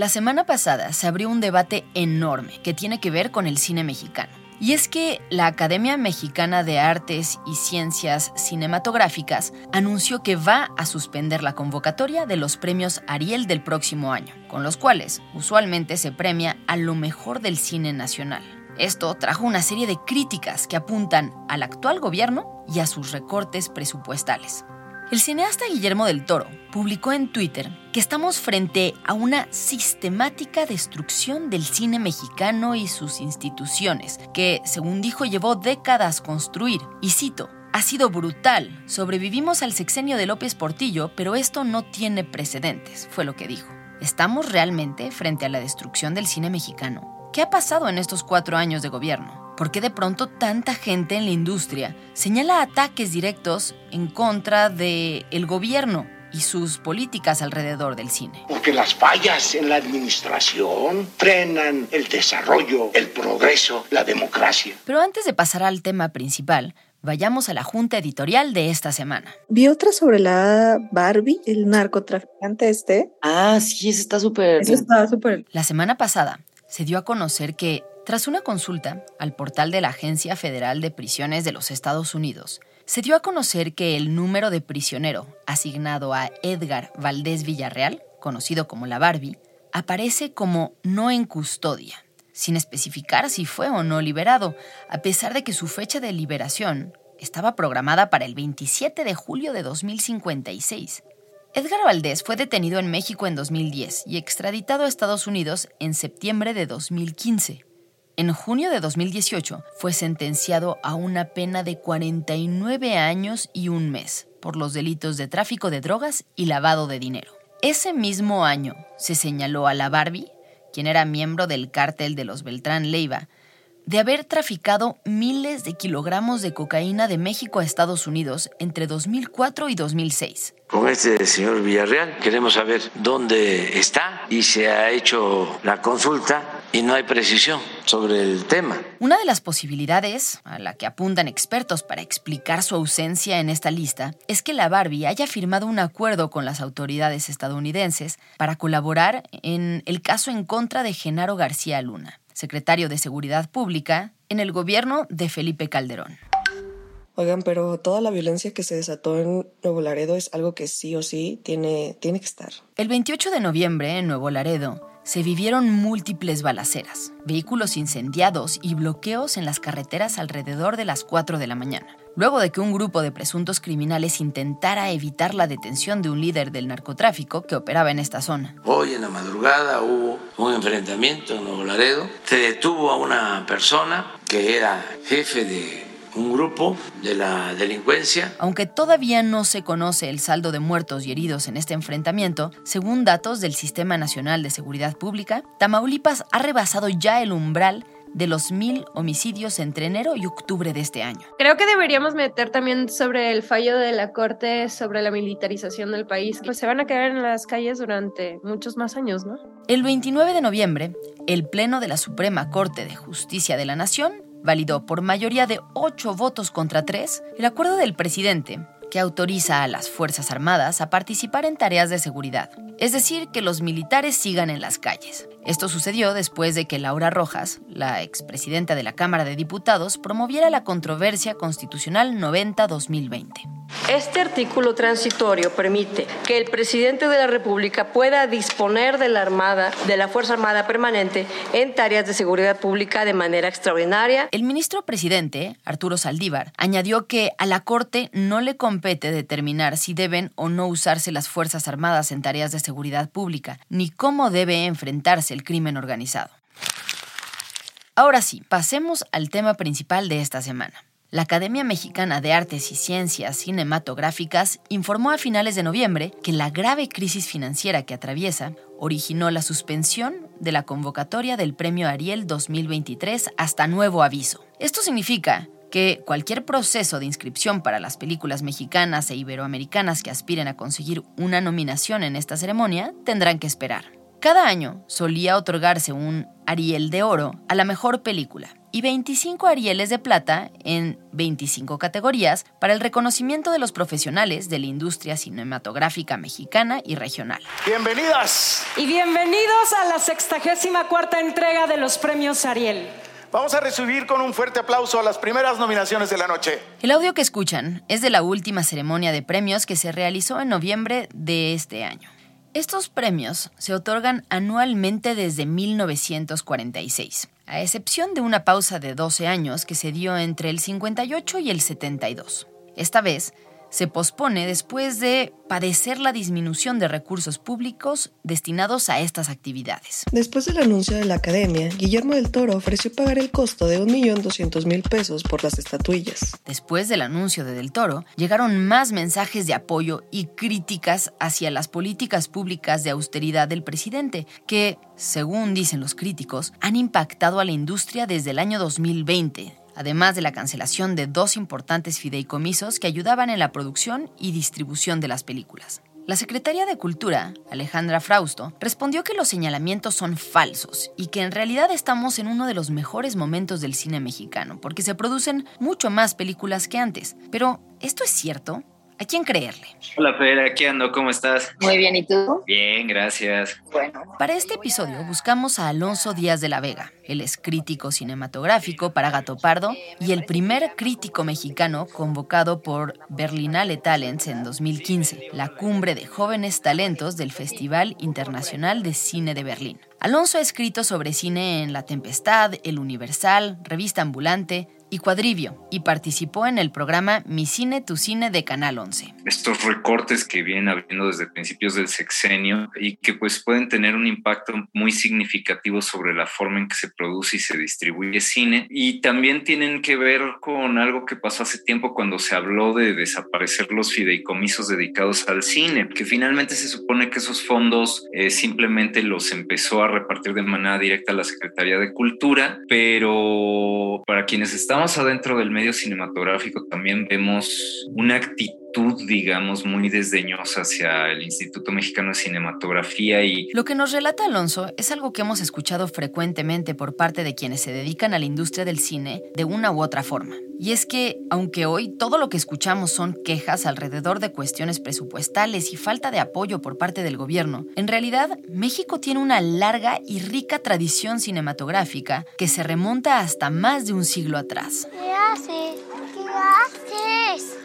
La semana pasada se abrió un debate enorme que tiene que ver con el cine mexicano. Y es que la Academia Mexicana de Artes y Ciencias Cinematográficas anunció que va a suspender la convocatoria de los premios Ariel del próximo año, con los cuales usualmente se premia a lo mejor del cine nacional. Esto trajo una serie de críticas que apuntan al actual gobierno y a sus recortes presupuestales. El cineasta Guillermo del Toro publicó en Twitter que estamos frente a una sistemática destrucción del cine mexicano y sus instituciones, que, según dijo, llevó décadas construir. Y cito, ha sido brutal. Sobrevivimos al sexenio de López Portillo, pero esto no tiene precedentes, fue lo que dijo. ¿Estamos realmente frente a la destrucción del cine mexicano? ¿Qué ha pasado en estos cuatro años de gobierno? ¿Por qué de pronto tanta gente en la industria señala ataques directos en contra del el gobierno y sus políticas alrededor del cine? Porque las fallas en la administración frenan el desarrollo, el progreso, la democracia. Pero antes de pasar al tema principal, vayamos a la junta editorial de esta semana. Vi otra sobre la Barbie, el narcotraficante este. Ah, sí, eso está súper. Eso está súper. La semana pasada se dio a conocer que tras una consulta al portal de la Agencia Federal de Prisiones de los Estados Unidos, se dio a conocer que el número de prisionero asignado a Edgar Valdés Villarreal, conocido como la Barbie, aparece como no en custodia, sin especificar si fue o no liberado, a pesar de que su fecha de liberación estaba programada para el 27 de julio de 2056. Edgar Valdés fue detenido en México en 2010 y extraditado a Estados Unidos en septiembre de 2015. En junio de 2018 fue sentenciado a una pena de 49 años y un mes por los delitos de tráfico de drogas y lavado de dinero. Ese mismo año se señaló a la Barbie, quien era miembro del cártel de los Beltrán Leiva, de haber traficado miles de kilogramos de cocaína de México a Estados Unidos entre 2004 y 2006. Con este señor Villarreal queremos saber dónde está y se ha hecho la consulta y no hay precisión sobre el tema. Una de las posibilidades a la que apuntan expertos para explicar su ausencia en esta lista es que la Barbie haya firmado un acuerdo con las autoridades estadounidenses para colaborar en el caso en contra de Genaro García Luna, secretario de Seguridad Pública en el gobierno de Felipe Calderón. Oigan, pero toda la violencia que se desató en Nuevo Laredo es algo que sí o sí tiene, tiene que estar. El 28 de noviembre en Nuevo Laredo se vivieron múltiples balaceras, vehículos incendiados y bloqueos en las carreteras alrededor de las 4 de la mañana. Luego de que un grupo de presuntos criminales intentara evitar la detención de un líder del narcotráfico que operaba en esta zona. Hoy en la madrugada hubo un enfrentamiento en Nuevo Laredo. Se detuvo a una persona que era jefe de un grupo de la delincuencia. Aunque todavía no se conoce el saldo de muertos y heridos en este enfrentamiento, según datos del Sistema Nacional de Seguridad Pública, Tamaulipas ha rebasado ya el umbral de los mil homicidios entre enero y octubre de este año. Creo que deberíamos meter también sobre el fallo de la Corte sobre la militarización del país, pues se van a quedar en las calles durante muchos más años, ¿no? El 29 de noviembre, el Pleno de la Suprema Corte de Justicia de la Nación validó por mayoría de ocho votos contra tres el acuerdo del presidente que autoriza a las Fuerzas Armadas a participar en tareas de seguridad, es decir, que los militares sigan en las calles. Esto sucedió después de que Laura Rojas, la expresidenta de la Cámara de Diputados, promoviera la controversia constitucional 90-2020. Este artículo transitorio permite que el presidente de la República pueda disponer de la Armada, de la Fuerza Armada Permanente, en tareas de seguridad pública de manera extraordinaria. El ministro presidente, Arturo Saldívar, añadió que a la Corte no le compete determinar si deben o no usarse las Fuerzas Armadas en tareas de seguridad pública, ni cómo debe enfrentarse el crimen organizado. Ahora sí, pasemos al tema principal de esta semana. La Academia Mexicana de Artes y Ciencias Cinematográficas informó a finales de noviembre que la grave crisis financiera que atraviesa originó la suspensión de la convocatoria del Premio Ariel 2023 hasta nuevo aviso. Esto significa que cualquier proceso de inscripción para las películas mexicanas e iberoamericanas que aspiren a conseguir una nominación en esta ceremonia tendrán que esperar. Cada año solía otorgarse un Ariel de Oro a la mejor película y 25 Arieles de Plata en 25 categorías para el reconocimiento de los profesionales de la industria cinematográfica mexicana y regional. Bienvenidas y bienvenidos a la 64 entrega de los premios Ariel. Vamos a recibir con un fuerte aplauso a las primeras nominaciones de la noche. El audio que escuchan es de la última ceremonia de premios que se realizó en noviembre de este año. Estos premios se otorgan anualmente desde 1946 a excepción de una pausa de 12 años que se dio entre el 58 y el 72. Esta vez se pospone después de padecer la disminución de recursos públicos destinados a estas actividades. Después del anuncio de la academia, Guillermo del Toro ofreció pagar el costo de 1.200.000 pesos por las estatuillas. Después del anuncio de Del Toro, llegaron más mensajes de apoyo y críticas hacia las políticas públicas de austeridad del presidente, que, según dicen los críticos, han impactado a la industria desde el año 2020 además de la cancelación de dos importantes fideicomisos que ayudaban en la producción y distribución de las películas. La secretaria de Cultura, Alejandra Frausto, respondió que los señalamientos son falsos y que en realidad estamos en uno de los mejores momentos del cine mexicano, porque se producen mucho más películas que antes. Pero, ¿esto es cierto? ¿A quién creerle? Hola, Fer, aquí ando, ¿cómo estás? Muy bien, ¿y tú? Bien, gracias. Bueno. Para este episodio buscamos a Alonso Díaz de la Vega. Él es crítico cinematográfico para Gato Pardo y el primer crítico mexicano convocado por Berlinale Talents en 2015, la cumbre de jóvenes talentos del Festival Internacional de Cine de Berlín. Alonso ha escrito sobre cine en La Tempestad, El Universal, Revista Ambulante, y Cuadrivio y participó en el programa Mi Cine, Tu Cine de Canal 11. Estos recortes que vienen habiendo desde principios del sexenio y que pues pueden tener un impacto muy significativo sobre la forma en que se produce y se distribuye cine y también tienen que ver con algo que pasó hace tiempo cuando se habló de desaparecer los fideicomisos dedicados al cine, que finalmente se supone que esos fondos eh, simplemente los empezó a repartir de manera directa a la Secretaría de Cultura, pero para quienes estamos adentro del medio cinematográfico también vemos una actitud digamos, muy desdeñosa hacia el Instituto Mexicano de Cinematografía y... Lo que nos relata Alonso es algo que hemos escuchado frecuentemente por parte de quienes se dedican a la industria del cine de una u otra forma. Y es que, aunque hoy todo lo que escuchamos son quejas alrededor de cuestiones presupuestales y falta de apoyo por parte del gobierno, en realidad México tiene una larga y rica tradición cinematográfica que se remonta hasta más de un siglo atrás. ¿Qué haces? ¿Qué haces?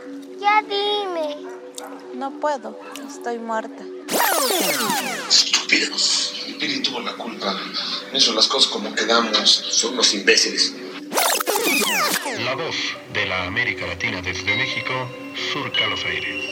Ya dime. No puedo, estoy muerta. Estúpidos. Piri tuvo la culpa. Eso, las cosas como quedamos. Son unos imbéciles. La voz de la América Latina desde México surca los aires.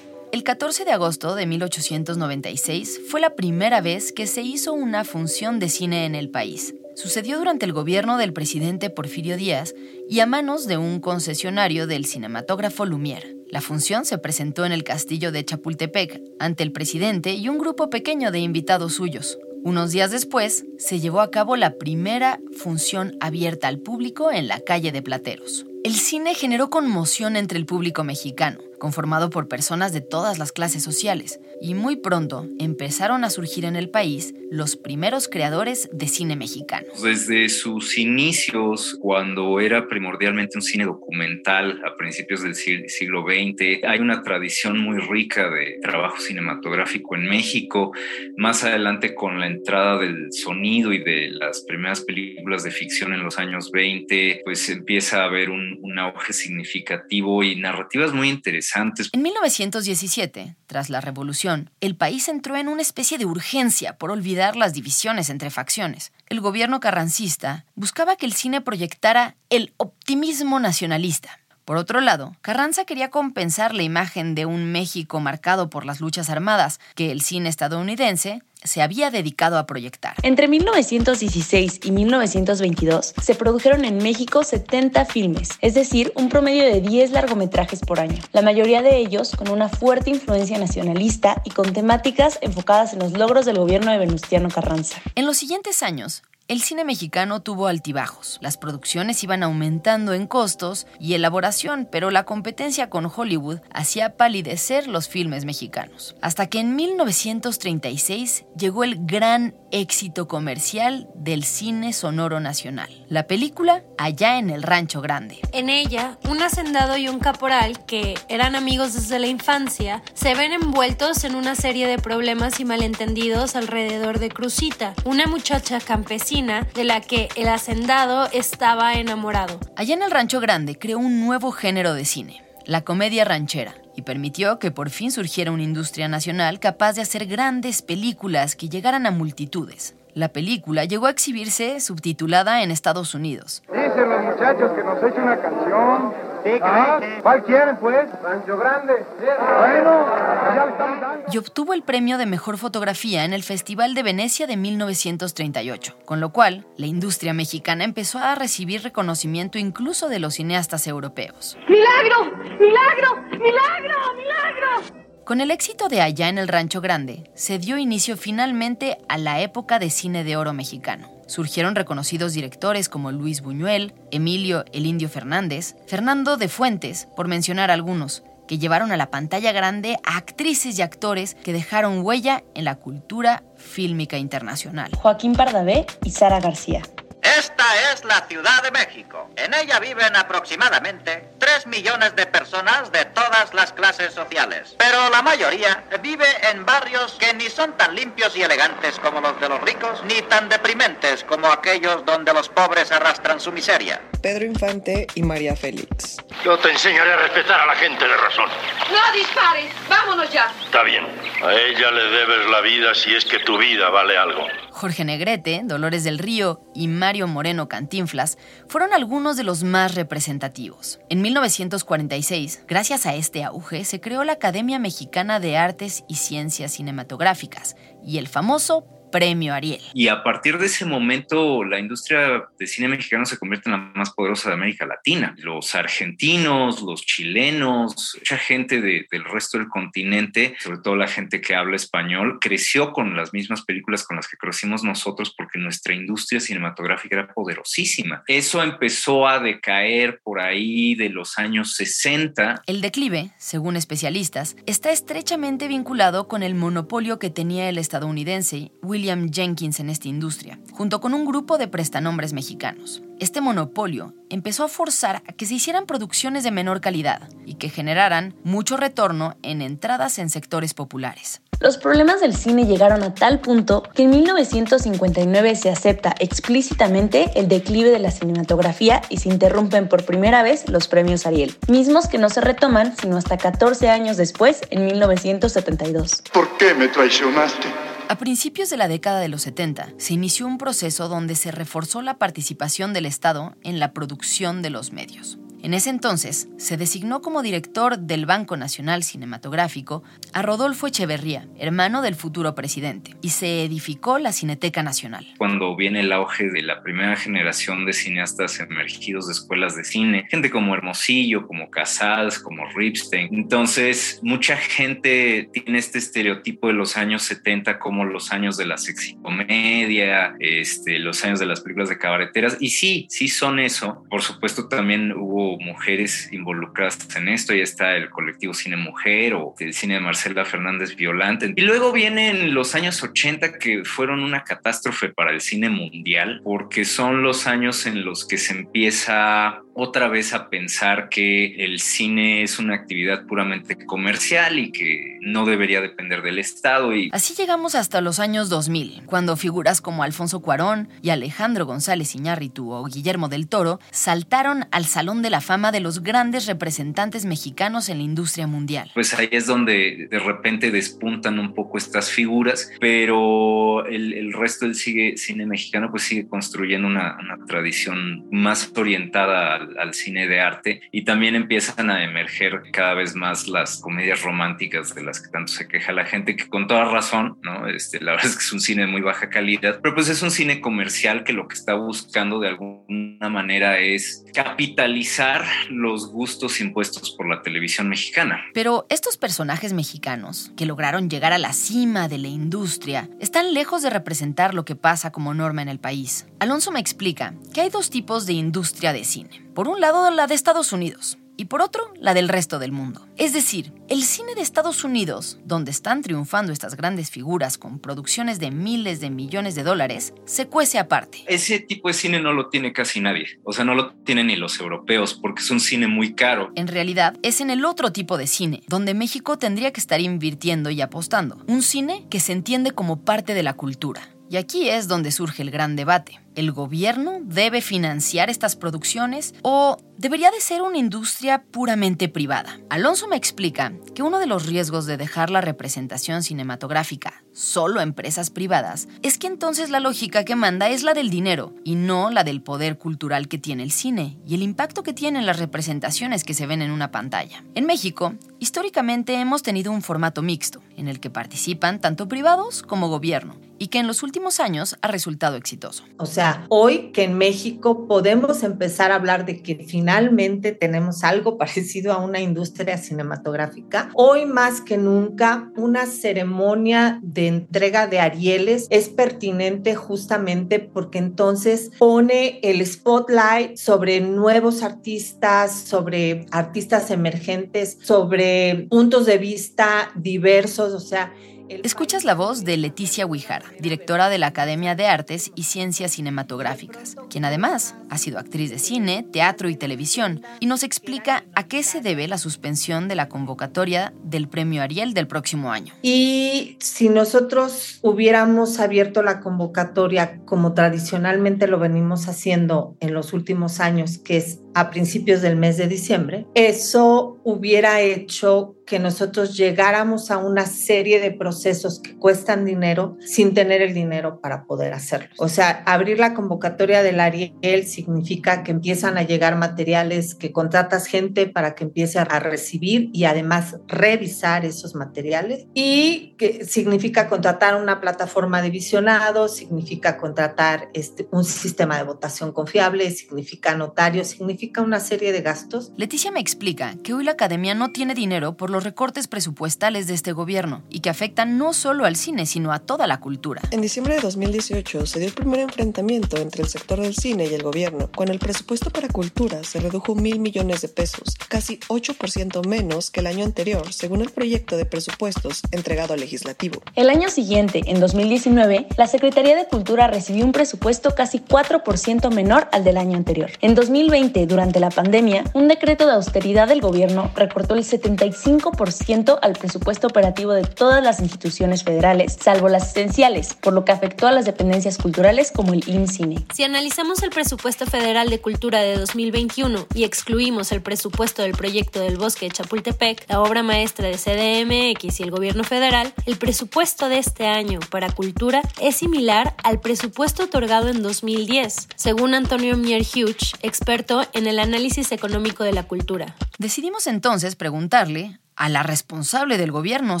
El 14 de agosto de 1896 fue la primera vez que se hizo una función de cine en el país sucedió durante el gobierno del presidente Porfirio Díaz y a manos de un concesionario del cinematógrafo Lumière. La función se presentó en el castillo de Chapultepec ante el presidente y un grupo pequeño de invitados suyos. Unos días después, se llevó a cabo la primera función abierta al público en la calle de Plateros. El cine generó conmoción entre el público mexicano, conformado por personas de todas las clases sociales, y muy pronto empezaron a surgir en el país los primeros creadores de cine mexicano. Desde sus inicios, cuando era primordialmente un cine documental a principios del siglo XX, hay una tradición muy rica de trabajo cinematográfico en México. Más adelante, con la entrada del sonido y de las primeras películas de ficción en los años 20, pues empieza a haber un, un auge significativo y narrativas muy interesantes. En 1917, tras la revolución, el país entró en una especie de urgencia por olvidar las divisiones entre facciones. El gobierno carrancista buscaba que el cine proyectara el optimismo nacionalista. Por otro lado, Carranza quería compensar la imagen de un México marcado por las luchas armadas que el cine estadounidense se había dedicado a proyectar. Entre 1916 y 1922 se produjeron en México 70 filmes, es decir, un promedio de 10 largometrajes por año, la mayoría de ellos con una fuerte influencia nacionalista y con temáticas enfocadas en los logros del gobierno de Venustiano Carranza. En los siguientes años, el cine mexicano tuvo altibajos. Las producciones iban aumentando en costos y elaboración, pero la competencia con Hollywood hacía palidecer los filmes mexicanos. Hasta que en 1936 llegó el gran éxito comercial del cine sonoro nacional. La película Allá en el Rancho Grande. En ella, un hacendado y un caporal, que eran amigos desde la infancia, se ven envueltos en una serie de problemas y malentendidos alrededor de Cruzita, una muchacha campesina de la que el hacendado estaba enamorado. Allá en el Rancho Grande creó un nuevo género de cine, la comedia ranchera, y permitió que por fin surgiera una industria nacional capaz de hacer grandes películas que llegaran a multitudes. La película llegó a exhibirse subtitulada en Estados Unidos. Dicen los muchachos que nos eche una canción. Ah, ¿Cuál quieren, pues? Rancho Grande. Bueno, ya le estamos dando. y obtuvo el premio de mejor fotografía en el Festival de Venecia de 1938, con lo cual la industria mexicana empezó a recibir reconocimiento incluso de los cineastas europeos. ¡Milagro! ¡Milagro! ¡Milagro! ¡Milagro! Con el éxito de Allá en el Rancho Grande, se dio inicio finalmente a la época de cine de oro mexicano. Surgieron reconocidos directores como Luis Buñuel, Emilio El Indio Fernández, Fernando de Fuentes, por mencionar algunos, que llevaron a la pantalla grande a actrices y actores que dejaron huella en la cultura fílmica internacional. Joaquín Pardavé y Sara García. Esta es la Ciudad de México. En ella viven aproximadamente 3 millones de personas de todas las clases sociales. Pero la mayoría vive en barrios que ni son tan limpios y elegantes como los de los ricos, ni tan deprimentes como aquellos donde los pobres arrastran su miseria. Pedro Infante y María Félix. Yo te enseñaré a respetar a la gente de razón. No dispares, vámonos ya. Está bien. A ella le debes la vida si es que tu vida vale algo. Jorge Negrete, Dolores del Río y Mario Moreno Cantinflas fueron algunos de los más representativos. En 1946, gracias a este auge, se creó la Academia Mexicana de Artes y Ciencias Cinematográficas y el famoso Premio Ariel. Y a partir de ese momento, la industria de cine mexicano se convierte en la más poderosa de América Latina. Los argentinos, los chilenos, mucha gente de- del resto del continente, sobre todo la gente que habla español, creció con las mismas películas con las que crecimos nosotros porque nuestra industria cinematográfica era poderosísima. Eso empezó a decaer por ahí de los años 60 El declive, según especialistas, está estrechamente vinculado con el monopolio que tenía el estadounidense William Jenkins en esta industria, junto con un grupo de prestanombres mexicanos. Este monopolio empezó a forzar a que se hicieran producciones de menor calidad y que generaran mucho retorno en entradas en sectores populares. Los problemas del cine llegaron a tal punto que en 1959 se acepta explícitamente el declive de la cinematografía y se interrumpen por primera vez los premios Ariel, mismos que no se retoman sino hasta 14 años después, en 1972. ¿Por qué me traicionaste? A principios de la década de los 70, se inició un proceso donde se reforzó la participación del Estado en la producción de los medios. En ese entonces, se designó como director del Banco Nacional Cinematográfico a Rodolfo Echeverría, hermano del futuro presidente, y se edificó la Cineteca Nacional. Cuando viene el auge de la primera generación de cineastas emergidos de escuelas de cine, gente como Hermosillo, como Casals, como Ripstein. Entonces, mucha gente tiene este estereotipo de los años 70 como los años de la sexicomedia, este, los años de las películas de cabareteras. Y sí, sí son eso. Por supuesto, también hubo mujeres involucradas en esto. Ya está el colectivo Cine Mujer o el cine de Marcela Fernández Violante. Y luego vienen los años 80 que fueron una catástrofe para el cine mundial porque son los años en los que se empieza otra vez a pensar que el cine es una actividad puramente comercial y que no debería depender del Estado. Y... Así llegamos hasta los años 2000, cuando figuras como Alfonso Cuarón y Alejandro González Iñárritu o Guillermo del Toro saltaron al Salón de la Fama de los grandes representantes mexicanos en la industria mundial. Pues ahí es donde de repente despuntan un poco estas figuras, pero el, resto del cine mexicano pues sigue construyendo una, una tradición más orientada al, cine de arte y también empiezan a emerger cada vez más las comedias románticas de las que tanto se queja la gente, que con toda razón, ¿no? Este, la verdad es que es un cine de muy baja calidad, pero pues es un cine comercial que lo que está buscando de alguna manera es capitalizar los gustos impuestos por la televisión mexicana. Pero estos personajes mexicanos que lograron llegar a la cima de la industria están lejos de representar lo que pasa como norma en el país. Alonso me explica que hay dos tipos de industria de cine. Por un lado, la de Estados Unidos y por otro, la del resto del mundo. Es decir, el cine de Estados Unidos, donde están triunfando estas grandes figuras con producciones de miles de millones de dólares, se cuece aparte. Ese tipo de cine no lo tiene casi nadie, o sea, no lo tienen ni los europeos, porque es un cine muy caro. En realidad, es en el otro tipo de cine, donde México tendría que estar invirtiendo y apostando. Un cine que se entiende como parte de la cultura. Y aquí es donde surge el gran debate. ¿El gobierno debe financiar estas producciones o debería de ser una industria puramente privada? Alonso me explica que uno de los riesgos de dejar la representación cinematográfica solo a empresas privadas es que entonces la lógica que manda es la del dinero y no la del poder cultural que tiene el cine y el impacto que tienen las representaciones que se ven en una pantalla. En México, históricamente hemos tenido un formato mixto en el que participan tanto privados como gobierno y que en los últimos años ha resultado exitoso. O sea, hoy que en México podemos empezar a hablar de que finalmente tenemos algo parecido a una industria cinematográfica, hoy más que nunca una ceremonia de entrega de Arieles es pertinente justamente porque entonces pone el spotlight sobre nuevos artistas, sobre artistas emergentes, sobre puntos de vista diversos, o sea, Escuchas la voz de Leticia Huijara, directora de la Academia de Artes y Ciencias Cinematográficas, quien además ha sido actriz de cine, teatro y televisión, y nos explica a qué se debe la suspensión de la convocatoria del Premio Ariel del próximo año. Y si nosotros hubiéramos abierto la convocatoria como tradicionalmente lo venimos haciendo en los últimos años, que es a principios del mes de diciembre, eso hubiera hecho que nosotros llegáramos a una serie de procesos que cuestan dinero sin tener el dinero para poder hacerlo. O sea, abrir la convocatoria del Ariel significa que empiezan a llegar materiales, que contratas gente para que empiece a recibir y además revisar esos materiales y que significa contratar una plataforma de visionado, significa contratar este, un sistema de votación confiable, significa notario, significa una serie de gastos. Leticia me explica que hoy la academia no tiene dinero por los recortes presupuestales de este gobierno y que afectan no solo al cine, sino a toda la cultura. En diciembre de 2018 se dio el primer enfrentamiento entre el sector del cine y el gobierno, con el presupuesto para cultura se redujo mil millones de pesos, casi 8% menos que el año anterior, según el proyecto de presupuestos entregado al legislativo. El año siguiente, en 2019, la Secretaría de Cultura recibió un presupuesto casi 4% menor al del año anterior. En 2020, durante la pandemia, un decreto de austeridad del gobierno recortó el 75% al presupuesto operativo de todas las instituciones federales, salvo las esenciales, por lo que afectó a las dependencias culturales como el INCINE. Si analizamos el presupuesto federal de cultura de 2021 y excluimos el presupuesto del proyecto del bosque de Chapultepec, la obra maestra de CDMX y el gobierno federal, el presupuesto de este año para cultura es similar al presupuesto otorgado en 2010, según Antonio Mier Hughes, experto en el análisis económico de la cultura. Decidimos entonces preguntarle a la responsable del gobierno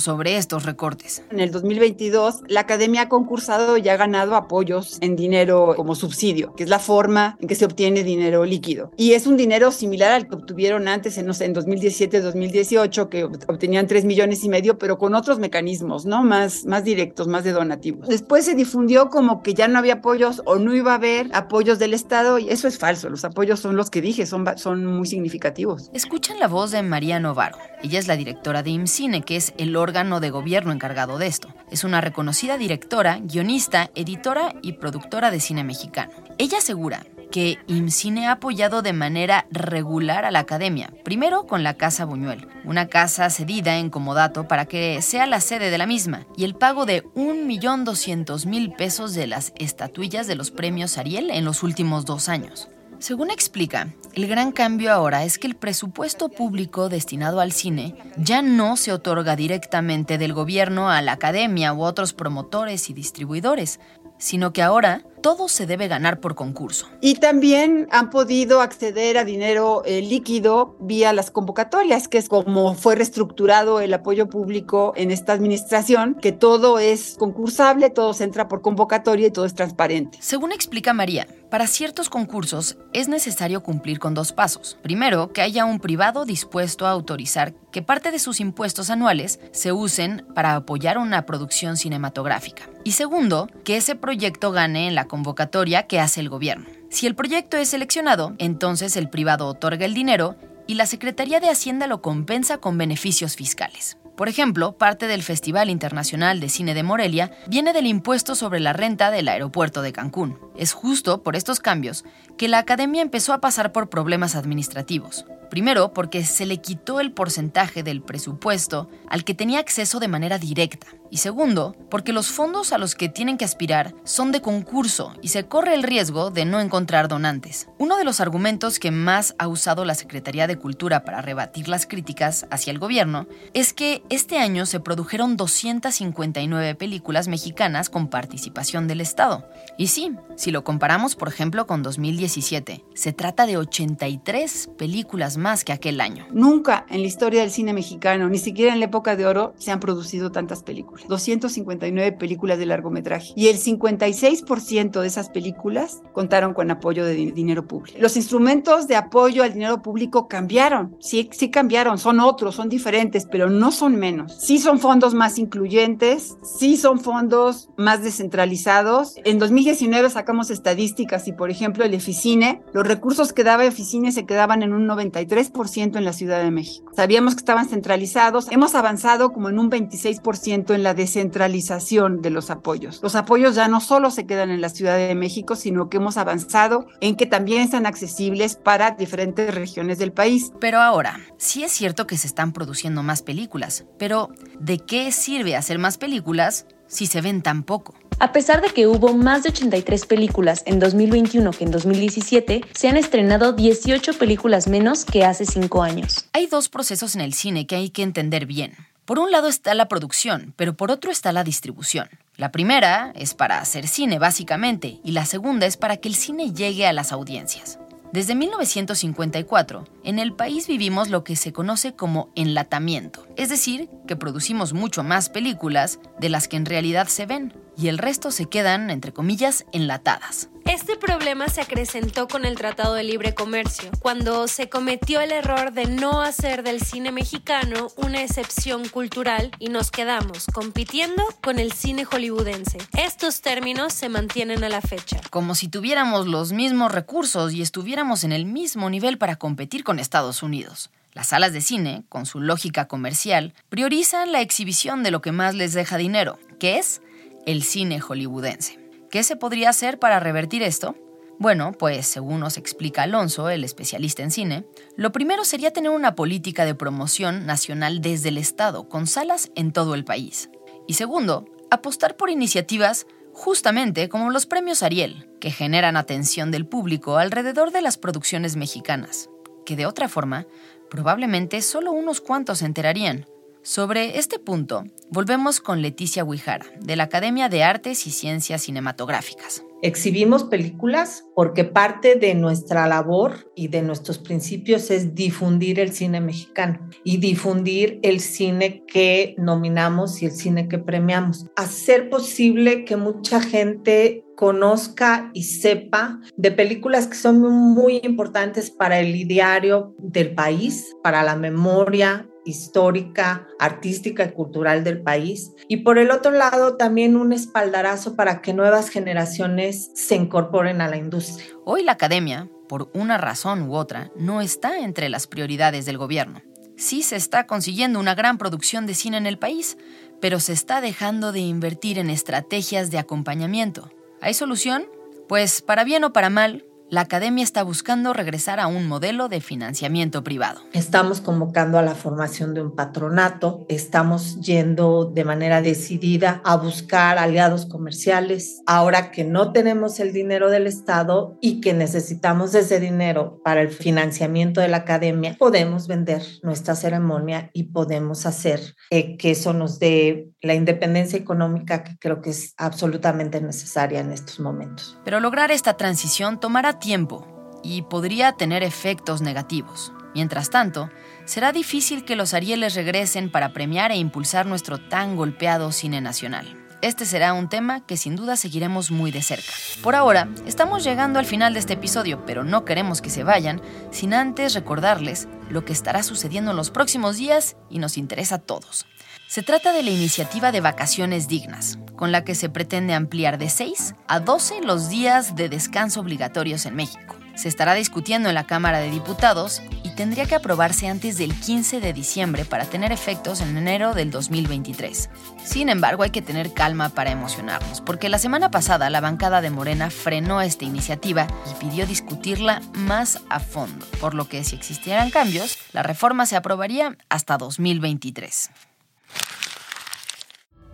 sobre estos recortes. En el 2022, la academia ha concursado y ha ganado apoyos en dinero como subsidio, que es la forma en que se obtiene dinero líquido. Y es un dinero similar al que obtuvieron antes en, no sé, en 2017-2018, que obtenían 3 millones y medio, pero con otros mecanismos, ¿no? Más, más directos, más de donativos. Después se difundió como que ya no había apoyos o no iba a haber apoyos del Estado y eso es falso. Los apoyos son los que dije, son, son muy significativos. Escuchan la voz de María Novaro. Ella es la directora de IMCINE, que es el órgano de gobierno encargado de esto. Es una reconocida directora, guionista, editora y productora de cine mexicano. Ella asegura que IMCINE ha apoyado de manera regular a la academia, primero con la Casa Buñuel, una casa cedida en comodato para que sea la sede de la misma, y el pago de 1.200.000 pesos de las estatuillas de los premios Ariel en los últimos dos años. Según explica, el gran cambio ahora es que el presupuesto público destinado al cine ya no se otorga directamente del gobierno a la academia u otros promotores y distribuidores, sino que ahora todo se debe ganar por concurso. Y también han podido acceder a dinero eh, líquido vía las convocatorias, que es como fue reestructurado el apoyo público en esta administración, que todo es concursable, todo se entra por convocatoria y todo es transparente. Según explica María, para ciertos concursos es necesario cumplir con dos pasos. Primero, que haya un privado dispuesto a autorizar que parte de sus impuestos anuales se usen para apoyar una producción cinematográfica. Y segundo, que ese proyecto gane en la convocatoria que hace el gobierno. Si el proyecto es seleccionado, entonces el privado otorga el dinero y la Secretaría de Hacienda lo compensa con beneficios fiscales. Por ejemplo, parte del Festival Internacional de Cine de Morelia viene del impuesto sobre la renta del aeropuerto de Cancún. Es justo por estos cambios que la academia empezó a pasar por problemas administrativos. Primero, porque se le quitó el porcentaje del presupuesto al que tenía acceso de manera directa. Y segundo, porque los fondos a los que tienen que aspirar son de concurso y se corre el riesgo de no encontrar donantes. Uno de los argumentos que más ha usado la Secretaría de Cultura para rebatir las críticas hacia el gobierno es que este año se produjeron 259 películas mexicanas con participación del Estado. Y sí, si lo comparamos por ejemplo con 2017, se trata de 83 películas más que aquel año. Nunca en la historia del cine mexicano, ni siquiera en la época de oro, se han producido tantas películas. 259 películas de largometraje. Y el 56% de esas películas contaron con apoyo de dinero público. Los instrumentos de apoyo al dinero público cambiaron. Sí, sí cambiaron. Son otros, son diferentes, pero no son menos. Sí son fondos más incluyentes, sí son fondos más descentralizados. En 2019 sacamos estadísticas y, por ejemplo, el Eficine, los recursos que daba Eficine se quedaban en un 93 3% en la Ciudad de México. Sabíamos que estaban centralizados. Hemos avanzado como en un 26% en la descentralización de los apoyos. Los apoyos ya no solo se quedan en la Ciudad de México, sino que hemos avanzado en que también están accesibles para diferentes regiones del país. Pero ahora, sí es cierto que se están produciendo más películas, pero ¿de qué sirve hacer más películas si se ven tan poco? A pesar de que hubo más de 83 películas en 2021 que en 2017, se han estrenado 18 películas menos que hace 5 años. Hay dos procesos en el cine que hay que entender bien. Por un lado está la producción, pero por otro está la distribución. La primera es para hacer cine, básicamente, y la segunda es para que el cine llegue a las audiencias. Desde 1954, en el país vivimos lo que se conoce como enlatamiento, es decir, que producimos mucho más películas de las que en realidad se ven, y el resto se quedan, entre comillas, enlatadas. Este problema se acrecentó con el Tratado de Libre Comercio, cuando se cometió el error de no hacer del cine mexicano una excepción cultural y nos quedamos compitiendo con el cine hollywoodense. Estos términos se mantienen a la fecha. Como si tuviéramos los mismos recursos y estuviéramos en el mismo nivel para competir con Estados Unidos. Las salas de cine, con su lógica comercial, priorizan la exhibición de lo que más les deja dinero, que es el cine hollywoodense. ¿Qué se podría hacer para revertir esto? Bueno, pues según nos explica Alonso, el especialista en cine, lo primero sería tener una política de promoción nacional desde el Estado, con salas en todo el país. Y segundo, apostar por iniciativas justamente como los premios Ariel, que generan atención del público alrededor de las producciones mexicanas, que de otra forma probablemente solo unos cuantos se enterarían. Sobre este punto, volvemos con Leticia Huijara, de la Academia de Artes y Ciencias Cinematográficas. Exhibimos películas porque parte de nuestra labor y de nuestros principios es difundir el cine mexicano y difundir el cine que nominamos y el cine que premiamos. Hacer posible que mucha gente conozca y sepa de películas que son muy importantes para el ideario del país, para la memoria histórica, artística y cultural del país. Y por el otro lado, también un espaldarazo para que nuevas generaciones se incorporen a la industria. Hoy la academia, por una razón u otra, no está entre las prioridades del gobierno. Sí se está consiguiendo una gran producción de cine en el país, pero se está dejando de invertir en estrategias de acompañamiento. ¿Hay solución? Pues para bien o para mal, la academia está buscando regresar a un modelo de financiamiento privado. Estamos convocando a la formación de un patronato, estamos yendo de manera decidida a buscar aliados comerciales. Ahora que no tenemos el dinero del Estado y que necesitamos ese dinero para el financiamiento de la academia, podemos vender nuestra ceremonia y podemos hacer eh, que eso nos dé la independencia económica que creo que es absolutamente necesaria en estos momentos. Pero lograr esta transición tomará tiempo y podría tener efectos negativos. Mientras tanto, será difícil que los Arieles regresen para premiar e impulsar nuestro tan golpeado cine nacional. Este será un tema que sin duda seguiremos muy de cerca. Por ahora, estamos llegando al final de este episodio, pero no queremos que se vayan sin antes recordarles lo que estará sucediendo en los próximos días y nos interesa a todos. Se trata de la iniciativa de vacaciones dignas, con la que se pretende ampliar de 6 a 12 los días de descanso obligatorios en México. Se estará discutiendo en la Cámara de Diputados y tendría que aprobarse antes del 15 de diciembre para tener efectos en enero del 2023. Sin embargo, hay que tener calma para emocionarnos, porque la semana pasada la bancada de Morena frenó esta iniciativa y pidió discutirla más a fondo, por lo que si existieran cambios, la reforma se aprobaría hasta 2023.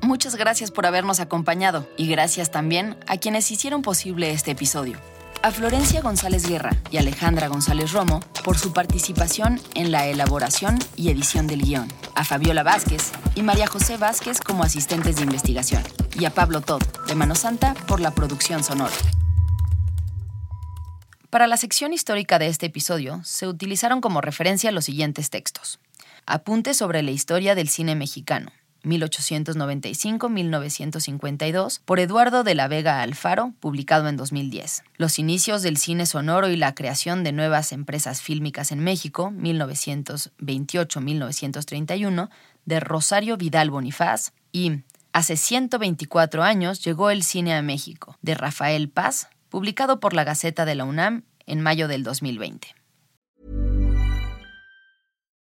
Muchas gracias por habernos acompañado y gracias también a quienes hicieron posible este episodio. A Florencia González Guerra y Alejandra González Romo por su participación en la elaboración y edición del guion. A Fabiola Vázquez y María José Vázquez como asistentes de investigación. Y a Pablo Todd de Mano Santa por la producción sonora. Para la sección histórica de este episodio se utilizaron como referencia los siguientes textos. Apunte sobre la historia del cine mexicano 1895-1952, por Eduardo de la Vega Alfaro, publicado en 2010. Los inicios del cine sonoro y la creación de nuevas empresas fílmicas en México, 1928-1931, de Rosario Vidal Bonifaz, y Hace 124 años llegó el cine a México, de Rafael Paz, publicado por la Gaceta de la UNAM en mayo del 2020.